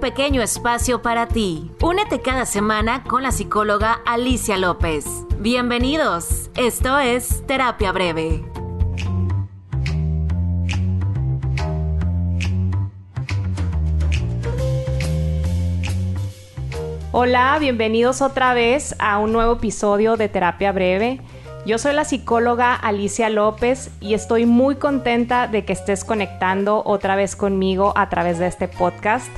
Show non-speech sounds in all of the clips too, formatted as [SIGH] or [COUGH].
pequeño espacio para ti. Únete cada semana con la psicóloga Alicia López. Bienvenidos, esto es Terapia Breve. Hola, bienvenidos otra vez a un nuevo episodio de Terapia Breve. Yo soy la psicóloga Alicia López y estoy muy contenta de que estés conectando otra vez conmigo a través de este podcast.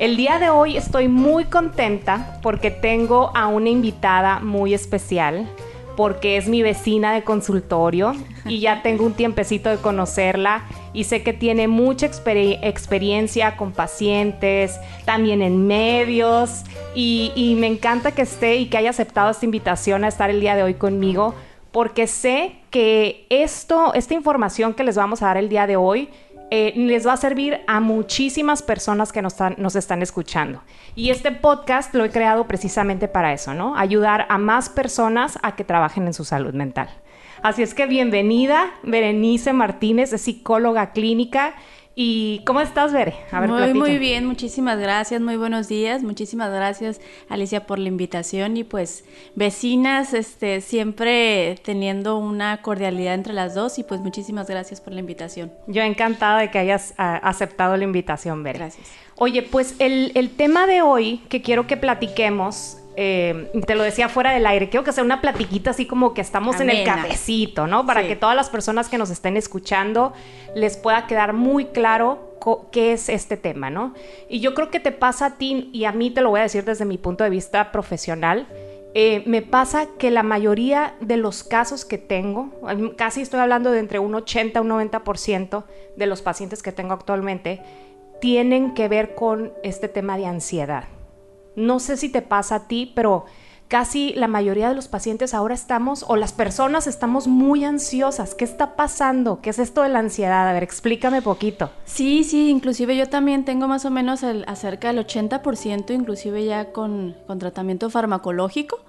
El día de hoy estoy muy contenta porque tengo a una invitada muy especial, porque es mi vecina de consultorio y ya tengo un tiempecito de conocerla y sé que tiene mucha experiencia con pacientes, también en medios y, y me encanta que esté y que haya aceptado esta invitación a estar el día de hoy conmigo porque sé que esto, esta información que les vamos a dar el día de hoy, eh, les va a servir a muchísimas personas que nos están, nos están escuchando. Y este podcast lo he creado precisamente para eso, ¿no? Ayudar a más personas a que trabajen en su salud mental. Así es que bienvenida, Berenice Martínez, es psicóloga clínica ¿Y cómo estás, Bere? A ver, muy, muy bien, muchísimas gracias, muy buenos días, muchísimas gracias, Alicia, por la invitación y pues vecinas, este, siempre teniendo una cordialidad entre las dos y pues muchísimas gracias por la invitación. Yo encantada de que hayas ah, aceptado la invitación, Bere. Gracias. Oye, pues el, el tema de hoy que quiero que platiquemos eh, te lo decía fuera del aire, quiero que sea una platiquita así como que estamos en el cafecito, ¿no? Para que todas las personas que nos estén escuchando les pueda quedar muy claro qué es este tema, ¿no? Y yo creo que te pasa a ti y a mí te lo voy a decir desde mi punto de vista profesional. Eh, me pasa que la mayoría de los casos que tengo, casi estoy hablando de entre un 80 y un 90% de los pacientes que tengo actualmente, tienen que ver con este tema de ansiedad. No sé si te pasa a ti, pero casi la mayoría de los pacientes ahora estamos, o las personas estamos muy ansiosas. ¿Qué está pasando? ¿Qué es esto de la ansiedad? A ver, explícame poquito. Sí, sí, inclusive yo también tengo más o menos el, acerca del 80%, inclusive ya con, tratamiento farmacológico.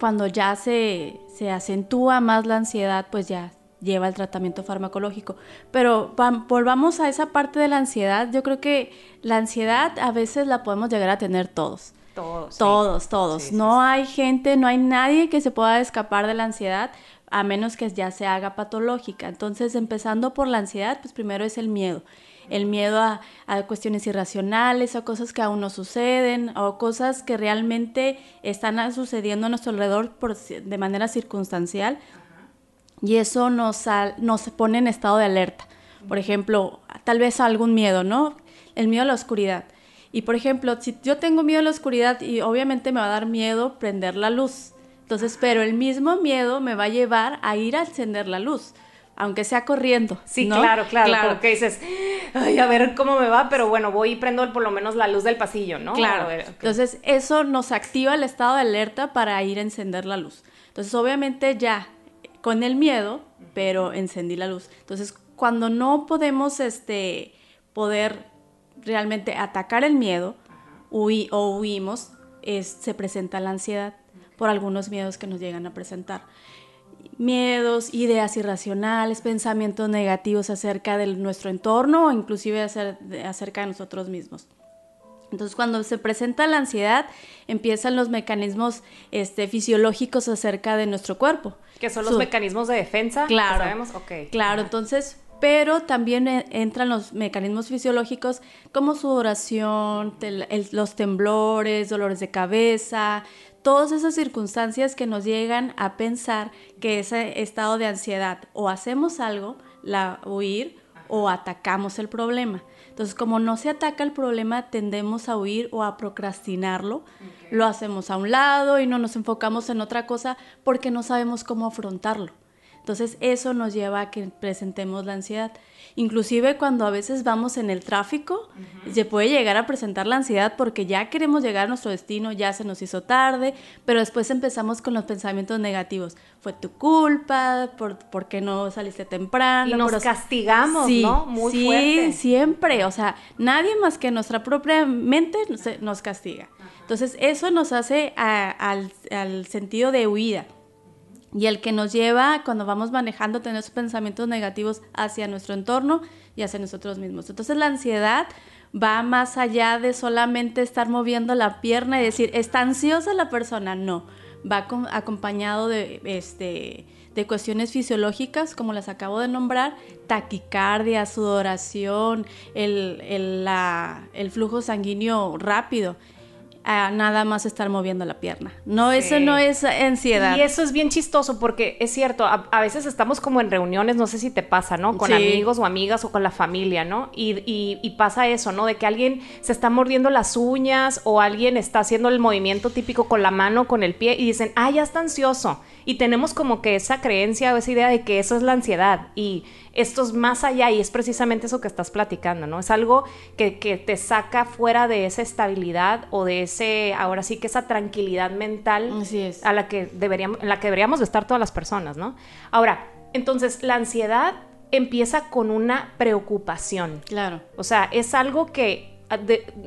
Cuando ya se, se acentúa más la ansiedad, pues ya lleva el tratamiento farmacológico. Pero volvamos a esa parte de la ansiedad. Yo creo que la ansiedad a veces la podemos llegar a tener todos. Todos. Todos, todos. no hay gente, no hay nadie que se pueda escapar de la ansiedad a menos que ya se haga patológica. Entonces, empezando por la ansiedad, pues primero es el miedo. El miedo a, cuestiones irracionales, a cosas que aún no suceden, o cosas que realmente están sucediendo a nuestro alrededor de manera circunstancial. Y eso nos, nos pone en estado de alerta. Por ejemplo, tal vez algún miedo, ¿no? El miedo a la oscuridad y por ejemplo, si yo tengo miedo a la oscuridad y obviamente me va a dar miedo prender la luz. Entonces, pero el mismo miedo me va a llevar a ir a encender la luz, aunque sea corriendo. Sí, claro, claro, claro. que dices, ay, a ver cómo me va, pero bueno, voy y prendo por lo menos la luz del pasillo, ¿no? Claro. Entonces, eso nos activa el estado de alerta para ir a encender la luz. Entonces, obviamente ya con el miedo, pero encendí la luz. Entonces, cuando no podemos este poder realmente atacar el miedo o huimos, es, se presenta la ansiedad por algunos miedos que nos llegan a presentar. Miedos, ideas irracionales, pensamientos negativos acerca de nuestro entorno o inclusive acerca de nosotros mismos. Entonces, cuando se presenta la ansiedad, empiezan los mecanismos este, fisiológicos acerca de nuestro cuerpo. ¿Que son los mecanismos de defensa? Claro. ¿Sabemos? Claro, entonces pero también e, entran los mecanismos fisiológicos como sudoración, los temblores, dolores de cabeza, todas esas circunstancias que nos llegan a pensar que ese estado de ansiedad o hacemos algo, la huir o atacamos el problema. Entonces, como no se ataca el problema, tendemos a huir o a procrastinarlo, lo hacemos a un lado y no nos enfocamos en otra cosa porque no sabemos cómo afrontarlo. Entonces eso nos lleva a que presentemos la ansiedad. Inclusive cuando a veces vamos en el tráfico, se puede llegar a presentar la ansiedad porque ya queremos llegar a nuestro destino, ya se nos hizo tarde, pero después empezamos con los pensamientos negativos. Fue tu culpa, por, qué no saliste temprano. Y nos castigamos, ¿no? Muy sí, siempre. O sea, nadie más que nuestra propia mente nos, castiga. Entonces eso nos hace al, al sentido de huida y el que nos lleva cuando vamos manejando tener esos pensamientos negativos hacia nuestro entorno y hacia nosotros mismos. Entonces la ansiedad va más allá de solamente estar moviendo la pierna y decir, ¿está ansiosa la persona? No, va acompañado de, este, de cuestiones fisiológicas, como las acabo de nombrar, taquicardia, sudoración, el, el flujo sanguíneo rápido a nada más estar moviendo la pierna. No, eso no es ansiedad. Y eso es bien chistoso porque es cierto, a, veces estamos como en reuniones, no sé si te pasa, ¿no? Con amigos o amigas o con la familia, ¿no? Y, y, pasa eso, ¿no? De que alguien se está mordiendo las uñas o alguien está haciendo el movimiento típico con la mano, con el pie y dicen, ah, ya está ansioso. Y tenemos como que esa creencia o esa idea de que eso es la ansiedad. Y esto es más allá y es precisamente eso que estás platicando, ¿no? Es algo que, te saca fuera de esa estabilidad o de ese, ahora sí que esa tranquilidad mental a la que deberíamos, en la que deberíamos de estar todas las personas, ¿no? Ahora, entonces, la ansiedad empieza con una preocupación. Claro. O sea, es algo que ah,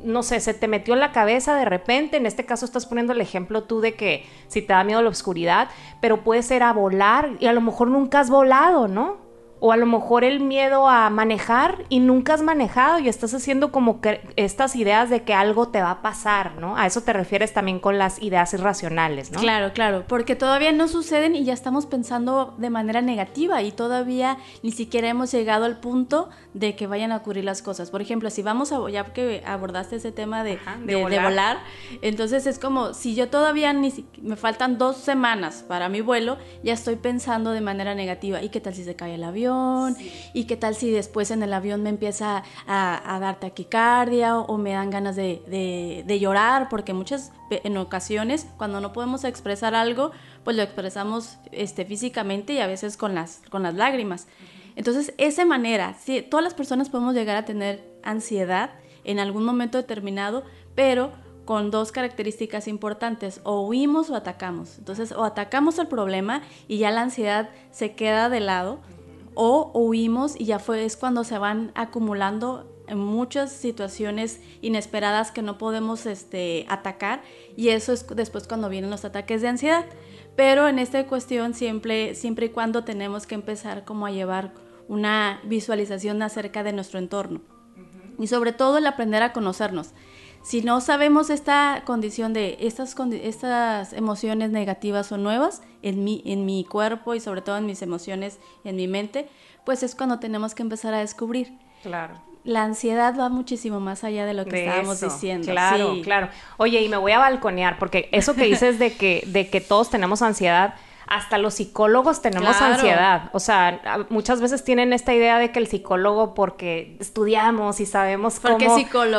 no sé, se te metió en la cabeza de repente, en este caso estás poniendo el ejemplo tú de que si te da miedo la oscuridad, pero puede ser a volar y a lo mejor nunca has volado, ¿no? O a lo mejor el miedo a manejar y nunca has manejado y estás haciendo como que estas ideas de que algo te va a pasar, ¿no? A eso te refieres también con las ideas irracionales, ¿no? Claro, claro, porque todavía no suceden y ya estamos pensando de manera negativa y todavía ni siquiera hemos llegado al punto de que vayan a ocurrir las cosas. Por ejemplo, si vamos a, ya que abordaste ese tema de, volar. entonces es como si yo todavía ni me faltan dos semanas para mi vuelo, ya estoy pensando de manera negativa. ¿Y qué tal si se cae el avión? Y qué tal si después en el avión me empieza a, dar taquicardia o, me dan ganas de, llorar, porque muchas en ocasiones cuando no podemos expresar algo, pues lo expresamos este, físicamente y a veces con las, con las lágrimas. Entonces, esa manera, sí, todas las personas podemos llegar a tener ansiedad en algún momento determinado, pero con dos características importantes, o huimos o atacamos. Entonces, o atacamos el problema y ya la ansiedad se queda de lado, o huimos y ya fue es cuando se van acumulando en muchas situaciones inesperadas que no podemos este, atacar y eso es después cuando vienen los ataques de ansiedad. Pero en esta cuestión siempre, siempre y cuando tenemos que empezar como a llevar una visualización acerca de nuestro entorno. Y sobre todo el aprender a conocernos. Si no sabemos esta condición de estas, estas emociones negativas o nuevas en mi, en mi cuerpo y sobre todo en mis emociones en mi mente, pues es cuando tenemos que empezar a descubrir. Claro. La ansiedad va muchísimo más allá de lo que estábamos diciendo. Claro, claro. Oye, y me voy a balconear, porque eso que dices de que, de que todos tenemos ansiedad, hasta los psicólogos tenemos ansiedad. O sea, muchas veces tienen esta idea de que el psicólogo, porque estudiamos y sabemos cómo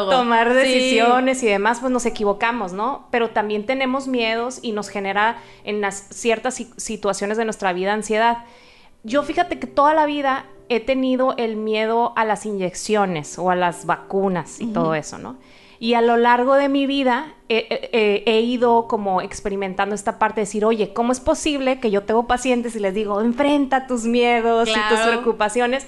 tomar decisiones y demás, pues nos equivocamos, ¿no? Pero también tenemos miedos y nos genera en las ciertas situaciones de nuestra vida ansiedad. Yo fíjate que toda la vida he tenido el miedo a las inyecciones o a las vacunas y todo eso, ¿no? Y a lo largo de mi vida he, ido como experimentando esta parte de decir, oye, ¿cómo es posible que yo tengo pacientes y les digo, enfrenta tus miedos y tus preocupaciones?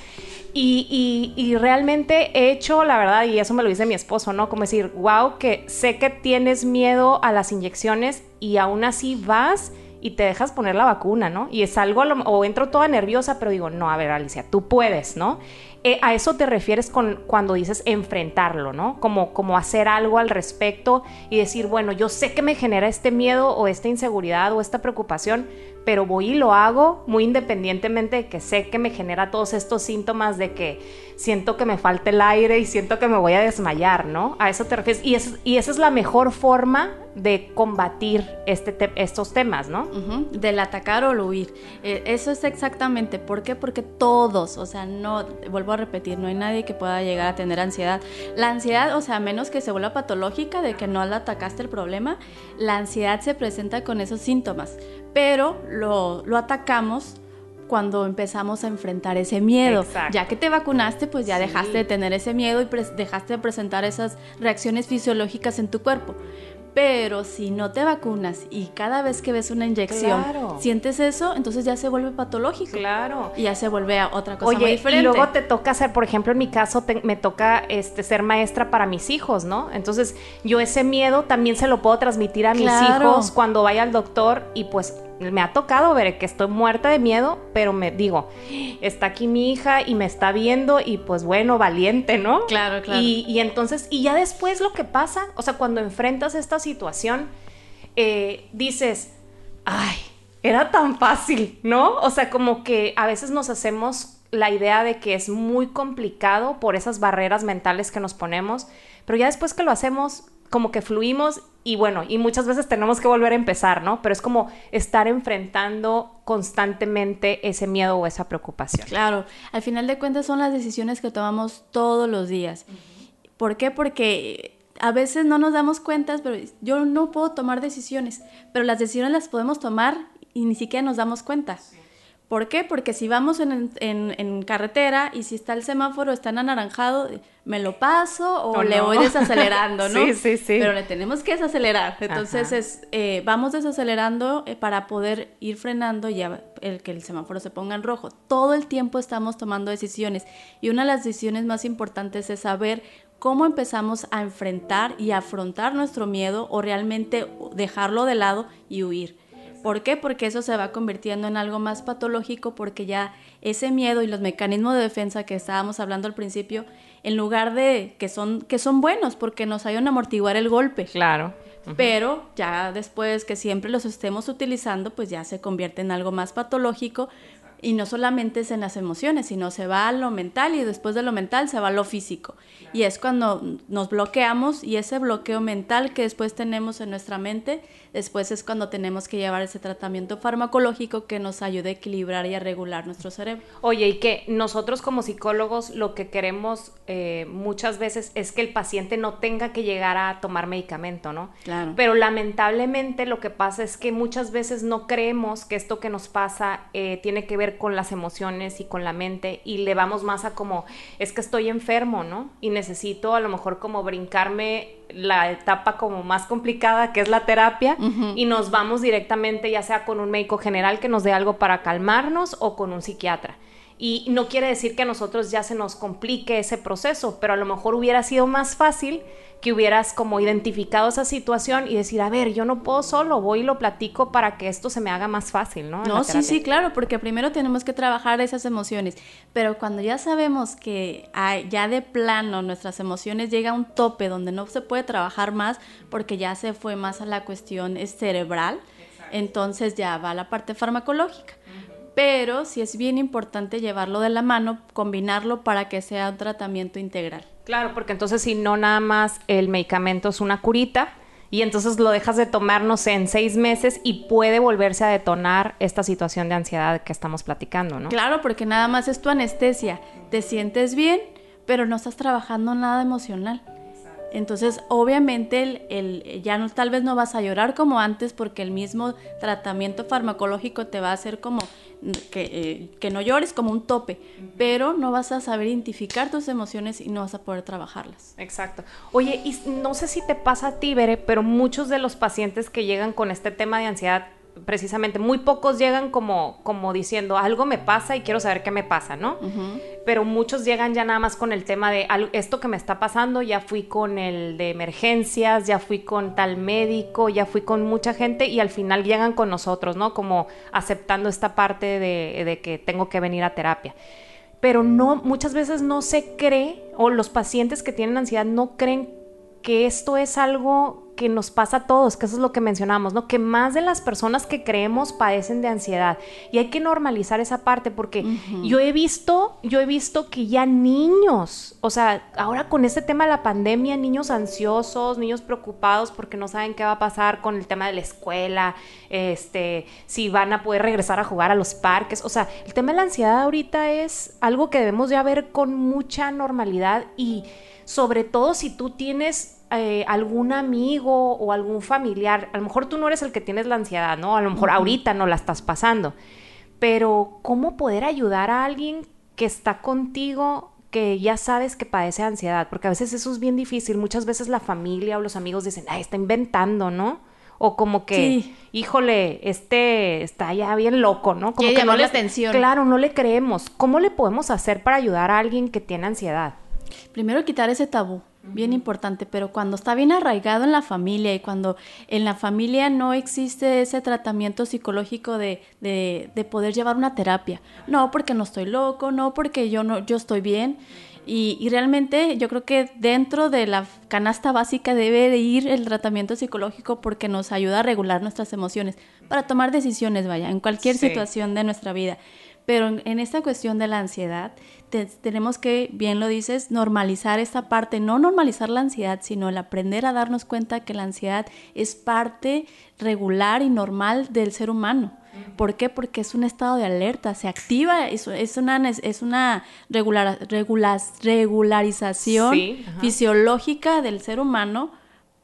Y, y, realmente he hecho, la verdad, y eso me lo dice mi esposo, ¿no? Como decir, wow, que sé que tienes miedo a las inyecciones y aún así vas y te dejas poner la vacuna, ¿no? Y es algo, o entro toda nerviosa, pero digo, no, a ver, Alicia, tú puedes, ¿no? Eh, a eso te refieres con cuando dices enfrentarlo, ¿no? Como, como hacer algo al respecto y decir, bueno, yo sé que me genera este miedo o esta inseguridad o esta preocupación, pero voy y lo hago muy independientemente de que sé que me genera todos estos síntomas de que siento que me falta el aire y siento que me voy a desmayar, ¿no? A eso te refieres. Y, es, y esa es la mejor forma de combatir este estos temas, ¿no? Del atacar o el huir. Eh, eso es exactamente. ¿Por qué? Porque todos, o sea, no, vuelvo a repetir, no hay nadie que pueda llegar a tener ansiedad. La ansiedad, o sea, menos que se vuelva patológica de que no le atacaste el problema, la ansiedad se presenta con esos síntomas, pero lo, lo atacamos cuando empezamos a enfrentar ese miedo. Ya que te vacunaste, pues ya dejaste de tener ese miedo y dejaste de presentar esas reacciones fisiológicas en tu cuerpo. Pero si no te vacunas y cada vez que ves una inyección sientes eso, entonces ya se vuelve patológico. Claro. Y ya se vuelve a otra cosa Oye, diferente. Y luego te toca hacer, por ejemplo, en mi caso me toca este ser maestra para mis hijos, ¿no? Entonces, yo ese miedo también se lo puedo transmitir a mis hijos cuando vaya al doctor y pues me ha tocado ver que estoy muerta de miedo, pero me digo, está aquí mi hija y me está viendo y pues bueno, valiente, ¿no? Claro, claro. Y, entonces, y ya después lo que pasa, o sea, cuando enfrentas esta situación, eh, dices, ay, era tan fácil, ¿no? O sea, como que a veces nos hacemos la idea de que es muy complicado por esas barreras mentales que nos ponemos, pero ya después que lo hacemos, como que fluimos y bueno, y muchas veces tenemos que volver a empezar, ¿no? Pero es como estar enfrentando constantemente ese miedo o esa preocupación. Claro, al final de cuentas son las decisiones que tomamos todos los días. ¿Por qué? Porque a veces no nos damos cuenta, pero yo no puedo tomar decisiones, pero las decisiones las podemos tomar y ni siquiera nos damos cuenta. ¿Por qué? Porque si vamos en, carretera y si está el semáforo, está en anaranjado, me lo paso o, le voy desacelerando, [LAUGHS] ¿no? sí, sí, sí. Pero le tenemos que desacelerar. Entonces, es, eh, vamos desacelerando eh, para poder ir frenando y ya el que el semáforo se ponga en rojo. Todo el tiempo estamos tomando decisiones y una de las decisiones más importantes es saber cómo empezamos a enfrentar y afrontar nuestro miedo o realmente dejarlo de lado y huir. ¿Por qué? Porque eso se va convirtiendo en algo más patológico porque ya ese miedo y los mecanismos de defensa que estábamos hablando al principio, en lugar de que son, que son buenos porque nos ayudan a amortiguar el golpe. Claro. Pero ya después que siempre los estemos utilizando, pues ya se convierte en algo más patológico y no solamente es en las emociones, sino se va a lo mental y después de lo mental se va a lo físico. Y es cuando nos bloqueamos y ese bloqueo mental que después tenemos en nuestra mente después es cuando tenemos que llevar ese tratamiento farmacológico que nos ayude a equilibrar y a regular nuestro cerebro. Oye, y que nosotros como psicólogos lo que queremos eh, muchas veces es que el paciente no tenga que llegar a tomar medicamento, ¿no? Claro. Pero lamentablemente lo que pasa es que muchas veces no creemos que esto que nos pasa eh, tiene que ver con las emociones y con la mente y le vamos más a como, es que estoy enfermo, ¿no? Y necesito a lo mejor como brincarme la etapa como más complicada que es la terapia y nos vamos directamente ya sea con un médico general que nos dé algo para calmarnos o con un psiquiatra. Y no quiere decir que a nosotros ya se nos complique ese proceso, pero a lo mejor hubiera sido más fácil que hubieras como identificado esa situación y decir, a ver, yo no puedo solo, voy y lo platico para que esto se me haga más fácil, ¿no? No, sí, sí, claro, porque primero tenemos que trabajar esas emociones, pero cuando ya sabemos que ya de plano nuestras emociones llega a un tope donde no se puede trabajar más porque ya se fue más a la cuestión cerebral, entonces ya va a la parte farmacológica pero sí es bien importante llevarlo de la mano, combinarlo para que sea un tratamiento integral. Claro, porque entonces si no nada más el medicamento es una curita y entonces lo dejas de tomar, no sé, en seis meses y puede volverse a detonar esta situación de ansiedad que estamos platicando, ¿no? Claro, porque nada más es tu anestesia, te sientes bien, pero no estás trabajando nada emocional. Entonces, obviamente, el, el, ya no, tal vez no vas a llorar como antes porque el mismo tratamiento farmacológico te va a hacer como que, eh, que, no llores como un tope, pero no vas a saber identificar tus emociones y no vas a poder trabajarlas. Exacto. Oye, y no sé si te pasa a ti, Bere, pero muchos de los pacientes que llegan con este tema de ansiedad precisamente muy pocos llegan como, como diciendo algo me pasa y quiero saber qué me pasa, ¿no? Pero muchos llegan ya nada más con el tema de esto que me está pasando, ya fui con el de emergencias, ya fui con tal médico, ya fui con mucha gente y al final llegan con nosotros, ¿no? Como aceptando esta parte de, de que tengo que venir a terapia. Pero no, muchas veces no se cree, o los pacientes que tienen ansiedad no creen que esto es algo que nos pasa a todos, que eso es lo que mencionamos, ¿no? Que más de las personas que creemos padecen de ansiedad. Y hay que normalizar esa parte porque yo he visto, yo he visto que ya niños, o sea, ahora con este tema de la pandemia, niños ansiosos, niños preocupados porque no saben qué va a pasar con el tema de la escuela, este, si van a poder regresar a jugar a los parques, o sea, el tema de la ansiedad ahorita es algo que debemos ya ver con mucha normalidad y sobre todo si tú tienes eh, algún amigo o algún familiar, a lo mejor tú no eres el que tienes la ansiedad, ¿no? A lo mejor ahorita no la estás pasando, pero ¿cómo poder ayudar a alguien que está contigo que ya sabes que padece ansiedad? Porque a veces eso es bien difícil, muchas veces la familia o los amigos dicen, ay, está inventando, ¿no? O como que, híjole, este está ya bien loco, ¿no? Como que no le atención. Claro, no le creemos. ¿Cómo le podemos hacer para ayudar a alguien que tiene ansiedad? Primero quitar ese tabú bien importante, pero cuando está bien arraigado en la familia y cuando en la familia no existe ese tratamiento psicológico de, de, de poder llevar una terapia, no porque no estoy loco, no porque yo no, yo estoy bien. Y, y, realmente yo creo que dentro de la canasta básica debe de ir el tratamiento psicológico porque nos ayuda a regular nuestras emociones para tomar decisiones, vaya, en cualquier sí. situación de nuestra vida. Pero en, en esta cuestión de la ansiedad, te, tenemos que, bien lo dices, normalizar esta parte, no normalizar la ansiedad, sino el aprender a darnos cuenta que la ansiedad es parte regular y normal del ser humano. ¿Por qué? Porque es un estado de alerta, se activa, es, es una, es una regular, regular, regularización sí, fisiológica del ser humano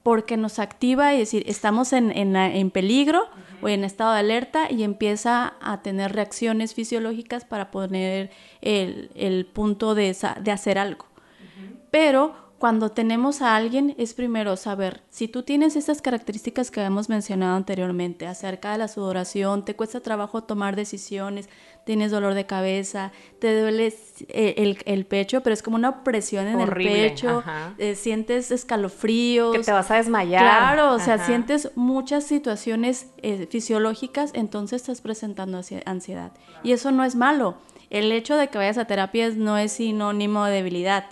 porque nos activa y decir, estamos en, en, en peligro. O en estado de alerta y empieza a tener reacciones fisiológicas para poner el, el punto de, de, hacer algo. Uh -huh. Pero cuando tenemos a alguien es primero saber si tú tienes esas características que hemos mencionado anteriormente acerca de la sudoración, te cuesta trabajo tomar decisiones, tienes dolor de cabeza, te duele eh, el, el pecho, pero es como una presión en Horrible, el pecho, eh, sientes escalofríos. Que te vas a desmayar. Claro, o sea, ajá. sientes muchas situaciones eh, fisiológicas, entonces estás presentando ansiedad. Y eso no es malo. El hecho de que vayas a terapias no es sinónimo de debilidad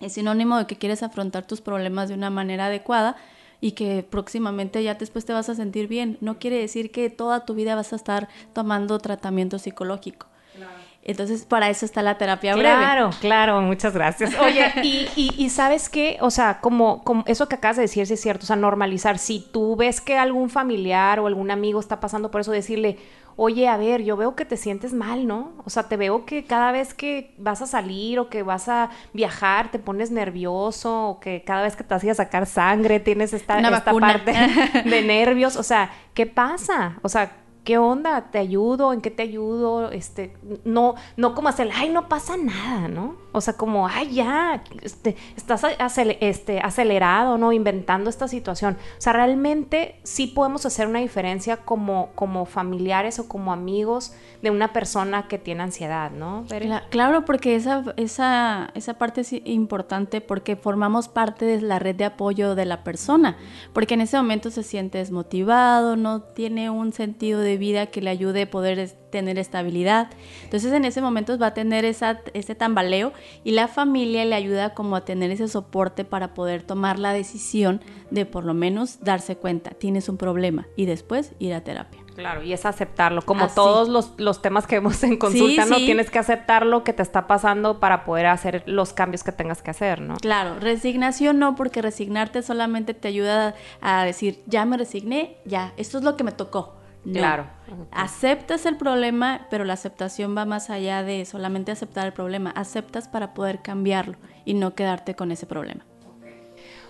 es sinónimo de que quieres afrontar tus problemas de una manera adecuada y que próximamente ya después te vas a sentir bien. No quiere decir que toda tu vida vas a estar tomando tratamiento psicológico. Entonces, para eso está la terapia breve. Claro, claro, muchas gracias. [LAUGHS] Oye, y, y, y, ¿sabes qué? O sea, como, como eso que acabas de decir, si es cierto, o sea, normalizar. Si tú ves que algún familiar o algún amigo está pasando por eso, decirle, oye, a ver, yo veo que te sientes mal, ¿no? O sea, te veo que cada vez que vas a salir o que vas a viajar te pones nervioso o que cada vez que te a sacar sangre tienes esta, esta parte [LAUGHS] de nervios. O sea, ¿qué pasa? O sea, ¿qué onda? ¿Te ayudo? ¿En qué te ayudo? Este, no, no como hacer, ay, no pasa nada, ¿no? O sea, como, ay, ya, este, estás acel este, acelerado, ¿no? Inventando esta situación. O sea, realmente sí podemos hacer una diferencia como, como familiares o como amigos de una persona que tiene ansiedad, ¿no? Claro, porque esa, esa, esa parte es importante porque formamos parte de la red de apoyo de la persona, porque en ese momento se siente desmotivado, no tiene un sentido de vida que le ayude a poder tener estabilidad. Entonces en ese momento va a tener esa, ese tambaleo y la familia le ayuda como a tener ese soporte para poder tomar la decisión de por lo menos darse cuenta, tienes un problema y después ir a terapia. Claro, y es aceptarlo, como Así. todos los, los, temas que vemos en consulta, sí, ¿no? Sí. Tienes que aceptar lo que te está pasando para poder hacer los cambios que tengas que hacer, ¿no? Claro, resignación no, porque resignarte solamente te ayuda a decir, ya me resigné, ya, esto es lo que me tocó. No. Claro. Aceptas el problema, pero la aceptación va más allá de solamente aceptar el problema. Aceptas para poder cambiarlo y no quedarte con ese problema.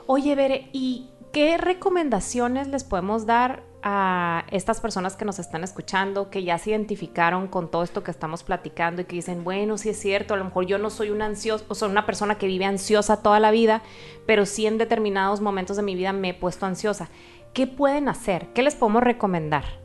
Oye, Bere, ¿y qué recomendaciones les podemos dar a estas personas que nos están escuchando, que ya se identificaron con todo esto que estamos platicando y que dicen, bueno, sí es cierto, a lo mejor yo no soy una ansiosa, o soy una persona que vive ansiosa toda la vida, pero sí en determinados momentos de mi vida me he puesto ansiosa. ¿Qué pueden hacer? ¿Qué les podemos recomendar?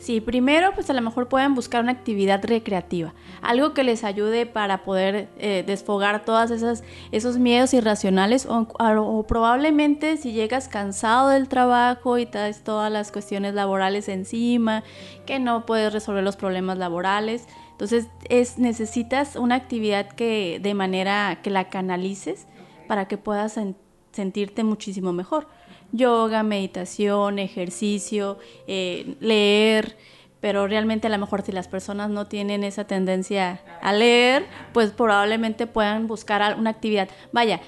Sí, primero pues a lo mejor pueden buscar una actividad recreativa, algo que les ayude para poder eh, desfogar todas esas esos miedos irracionales o, probablemente si llegas cansado del trabajo y traes todas las cuestiones laborales encima, que no puedes resolver los problemas laborales, entonces es necesitas una actividad que de manera que la canalices para que puedas sen sentirte muchísimo mejor yoga, meditación, ejercicio, eh, leer, pero realmente a lo mejor si las personas no tienen esa tendencia a leer, pues probablemente puedan buscar una actividad. Vaya,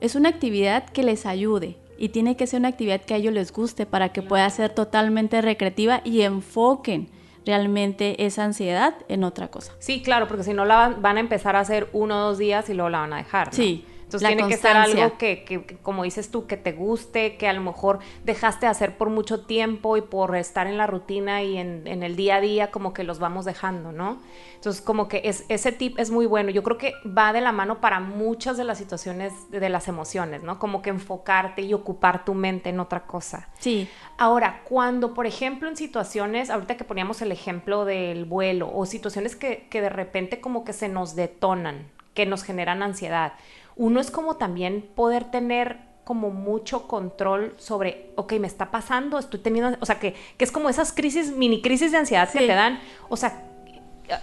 es una actividad que les ayude y tiene que ser una actividad que a ellos les guste para que pueda ser totalmente recreativa y enfoquen realmente esa ansiedad en otra cosa. Sí, claro, porque si no la van, a empezar a hacer uno o dos días y luego la van a dejar. ¿no? Sí. Entonces la tiene constancia. que ser algo que, que, que, como dices tú, que te guste, que a lo mejor dejaste de hacer por mucho tiempo y por estar en la rutina y en, en el día a día como que los vamos dejando, ¿no? Entonces como que es, ese tip es muy bueno. Yo creo que va de la mano para muchas de las situaciones de, de las emociones, ¿no? Como que enfocarte y ocupar tu mente en otra cosa. Sí. Ahora, cuando, por ejemplo, en situaciones, ahorita que poníamos el ejemplo del vuelo o situaciones que, que de repente como que se nos detonan, que nos generan ansiedad. Uno es como también poder tener como mucho control sobre, ok, me está pasando, estoy teniendo, o sea, que, que es como esas crisis, mini crisis de ansiedad que te dan, o sea,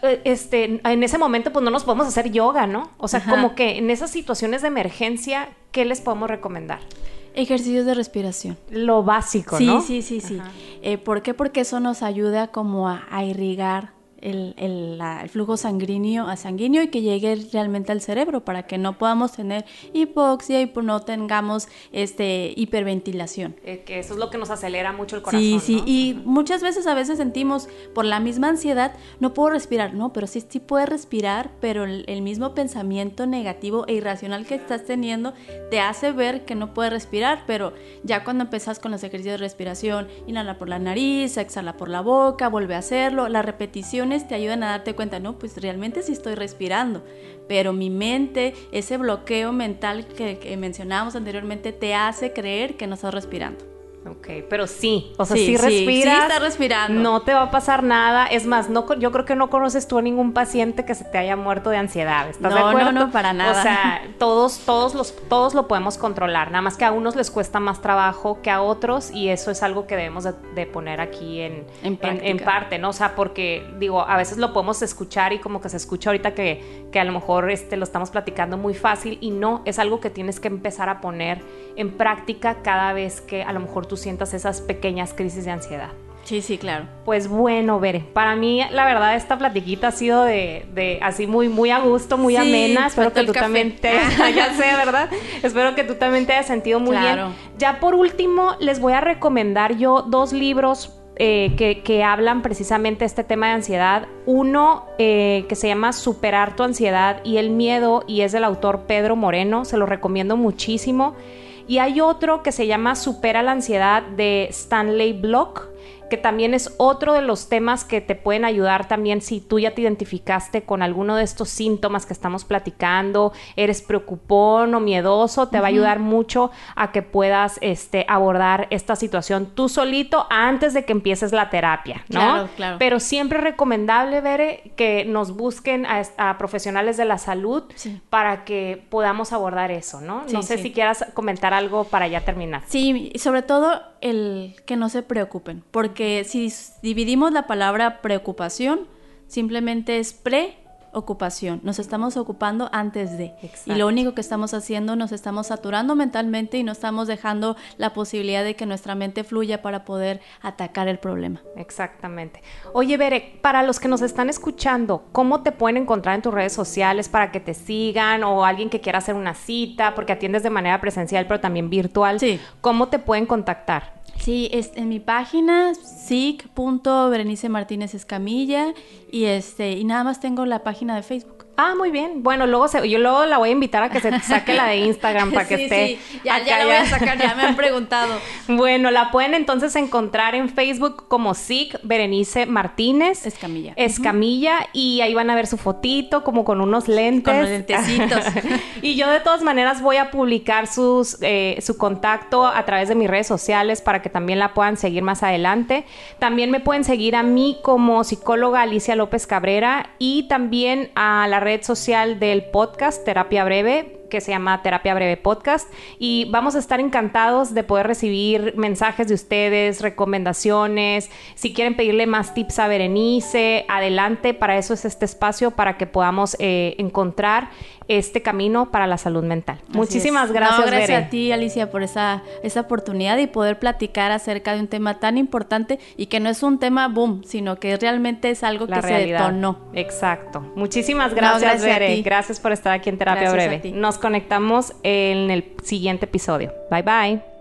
eh, este, en ese momento pues no nos podemos hacer yoga, ¿no? O sea, como que en esas situaciones de emergencia, ¿qué les podemos recomendar? Ejercicios de respiración. Lo básico, ¿no? Sí, sí, sí, sí. Eh, ¿Por qué? Porque eso nos ayuda como a, a irrigar el, el, el, flujo sanguíneo, sanguíneo y que llegue realmente al cerebro para que no podamos tener hipoxia y no tengamos este, hiperventilación. Eh, que eso es lo que nos acelera mucho el corazón. Sí, sí, y muchas veces a veces sentimos por la misma ansiedad, no puedo respirar, no, pero sí, sí puedes respirar, pero el, el mismo pensamiento negativo e irracional que estás teniendo te hace ver que no puedes respirar, pero ya cuando empezás con los ejercicios de respiración, inhala por la nariz, exhala por la boca, vuelve a hacerlo, la repetición te ayudan a darte cuenta, no, pues realmente sí estoy respirando, pero mi mente, ese bloqueo mental que, que mencionábamos anteriormente, te hace creer que no estás respirando. Ok, pero sí, o sea, sí, sí respiras. Sí, está respirando. No te va a pasar nada. Es más, no, yo creo que no conoces tú a ningún paciente que se te haya muerto de ansiedad. ¿Estás no, de acuerdo? No, no, para nada. O sea, todos, todos, los, todos lo podemos controlar. Nada más que a unos les cuesta más trabajo que a otros y eso es algo que debemos de, de poner aquí en, en, en, en, parte, ¿no? O sea, porque, digo, a veces lo podemos escuchar y como que se escucha ahorita que, que a lo mejor este, lo estamos platicando muy fácil y no, es algo que tienes que empezar a poner en práctica cada vez que a lo mejor tú sientas esas pequeñas crisis de ansiedad. Sí, sí, claro. Pues bueno, Bere, para mí la verdad esta platiquita ha sido de, de así muy, muy a gusto, muy sí, amena. Espero que tú café. también te, [LAUGHS] ya sé, ¿verdad? Espero que tú también te hayas sentido muy claro. bien. Ya por último, les voy a recomendar yo dos libros eh, que, que, hablan precisamente este tema de ansiedad. Uno eh, que se llama Superar tu ansiedad y el miedo y es del autor Pedro Moreno, se lo recomiendo muchísimo. Y hay otro que se llama Supera la ansiedad de Stanley Block que también es otro de los temas que te pueden ayudar también si tú ya te identificaste con alguno de estos síntomas que estamos platicando, eres preocupón o miedoso, te uh -huh. va a ayudar mucho a que puedas este, abordar esta situación tú solito antes de que empieces la terapia, ¿no? Claro, claro. Pero siempre es recomendable, ver que nos busquen a, a profesionales de la salud sí. para que podamos abordar eso, ¿no? Sí, no sé sí. si quieras comentar algo para ya terminar. Sí, y sobre todo el que no se preocupen, porque porque si dividimos la palabra preocupación, simplemente es preocupación. Nos estamos ocupando antes de. Exacto. Y lo único que estamos haciendo, nos estamos saturando mentalmente y no estamos dejando la posibilidad de que nuestra mente fluya para poder atacar el problema. Exactamente. Oye, Bere, para los que nos están escuchando, ¿cómo te pueden encontrar en tus redes sociales para que te sigan o alguien que quiera hacer una cita? Porque atiendes de manera presencial, pero también virtual. Sí. ¿Cómo te pueden contactar? Sí, es en mi página sic.berenice Martínez Escamilla y este y nada más tengo la página de Facebook. Ah, muy bien. Bueno, luego se, yo luego la voy a invitar a que se saque la de [LAUGHS] Instagram para que sí, esté. Sí. Ya, ya la voy a sacar, ya me han preguntado. [LAUGHS] bueno, la pueden entonces encontrar en Facebook como SIC Berenice Martínez. Escamilla. Escamilla. Uh -huh. Y ahí van a ver su fotito, como con unos lentes. Con los lentecitos. [LAUGHS] y yo de todas maneras voy a publicar sus, eh, su contacto a través de mis redes sociales para que también la puedan seguir más adelante. También me pueden seguir a mí como psicóloga Alicia López Cabrera y también a la red social del podcast Terapia Breve que se llama Terapia Breve Podcast. Y vamos a estar encantados de poder recibir mensajes de ustedes, recomendaciones, si quieren pedirle más tips a Berenice, adelante, para eso es este espacio, para que podamos eh, encontrar este camino para la salud mental. Así Muchísimas es. gracias. No, gracias a ti, Alicia, por esa, esa oportunidad y poder platicar acerca de un tema tan importante y que no es un tema boom, sino que realmente es algo la que realidad. se detonó. Exacto. Muchísimas gracias, no, gracias Bere. Gracias por estar aquí en Terapia gracias Breve. Nos conectamos en el siguiente episodio. Bye bye.